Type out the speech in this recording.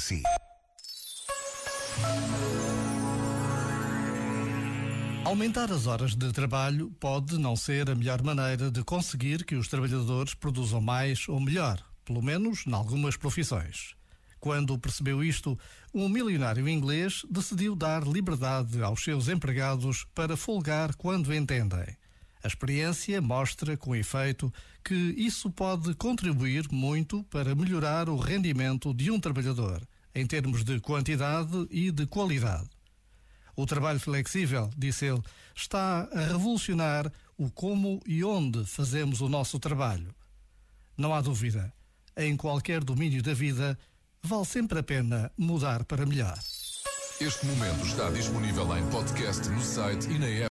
si. Aumentar as horas de trabalho pode não ser a melhor maneira de conseguir que os trabalhadores produzam mais ou melhor, pelo menos em algumas profissões. Quando percebeu isto, um milionário inglês decidiu dar liberdade aos seus empregados para folgar quando entendem. A experiência mostra, com efeito, que isso pode contribuir muito para melhorar o rendimento de um trabalhador, em termos de quantidade e de qualidade. O trabalho flexível, disse ele, está a revolucionar o como e onde fazemos o nosso trabalho. Não há dúvida, em qualquer domínio da vida, vale sempre a pena mudar para melhor. Este momento está disponível em podcast no site e na app.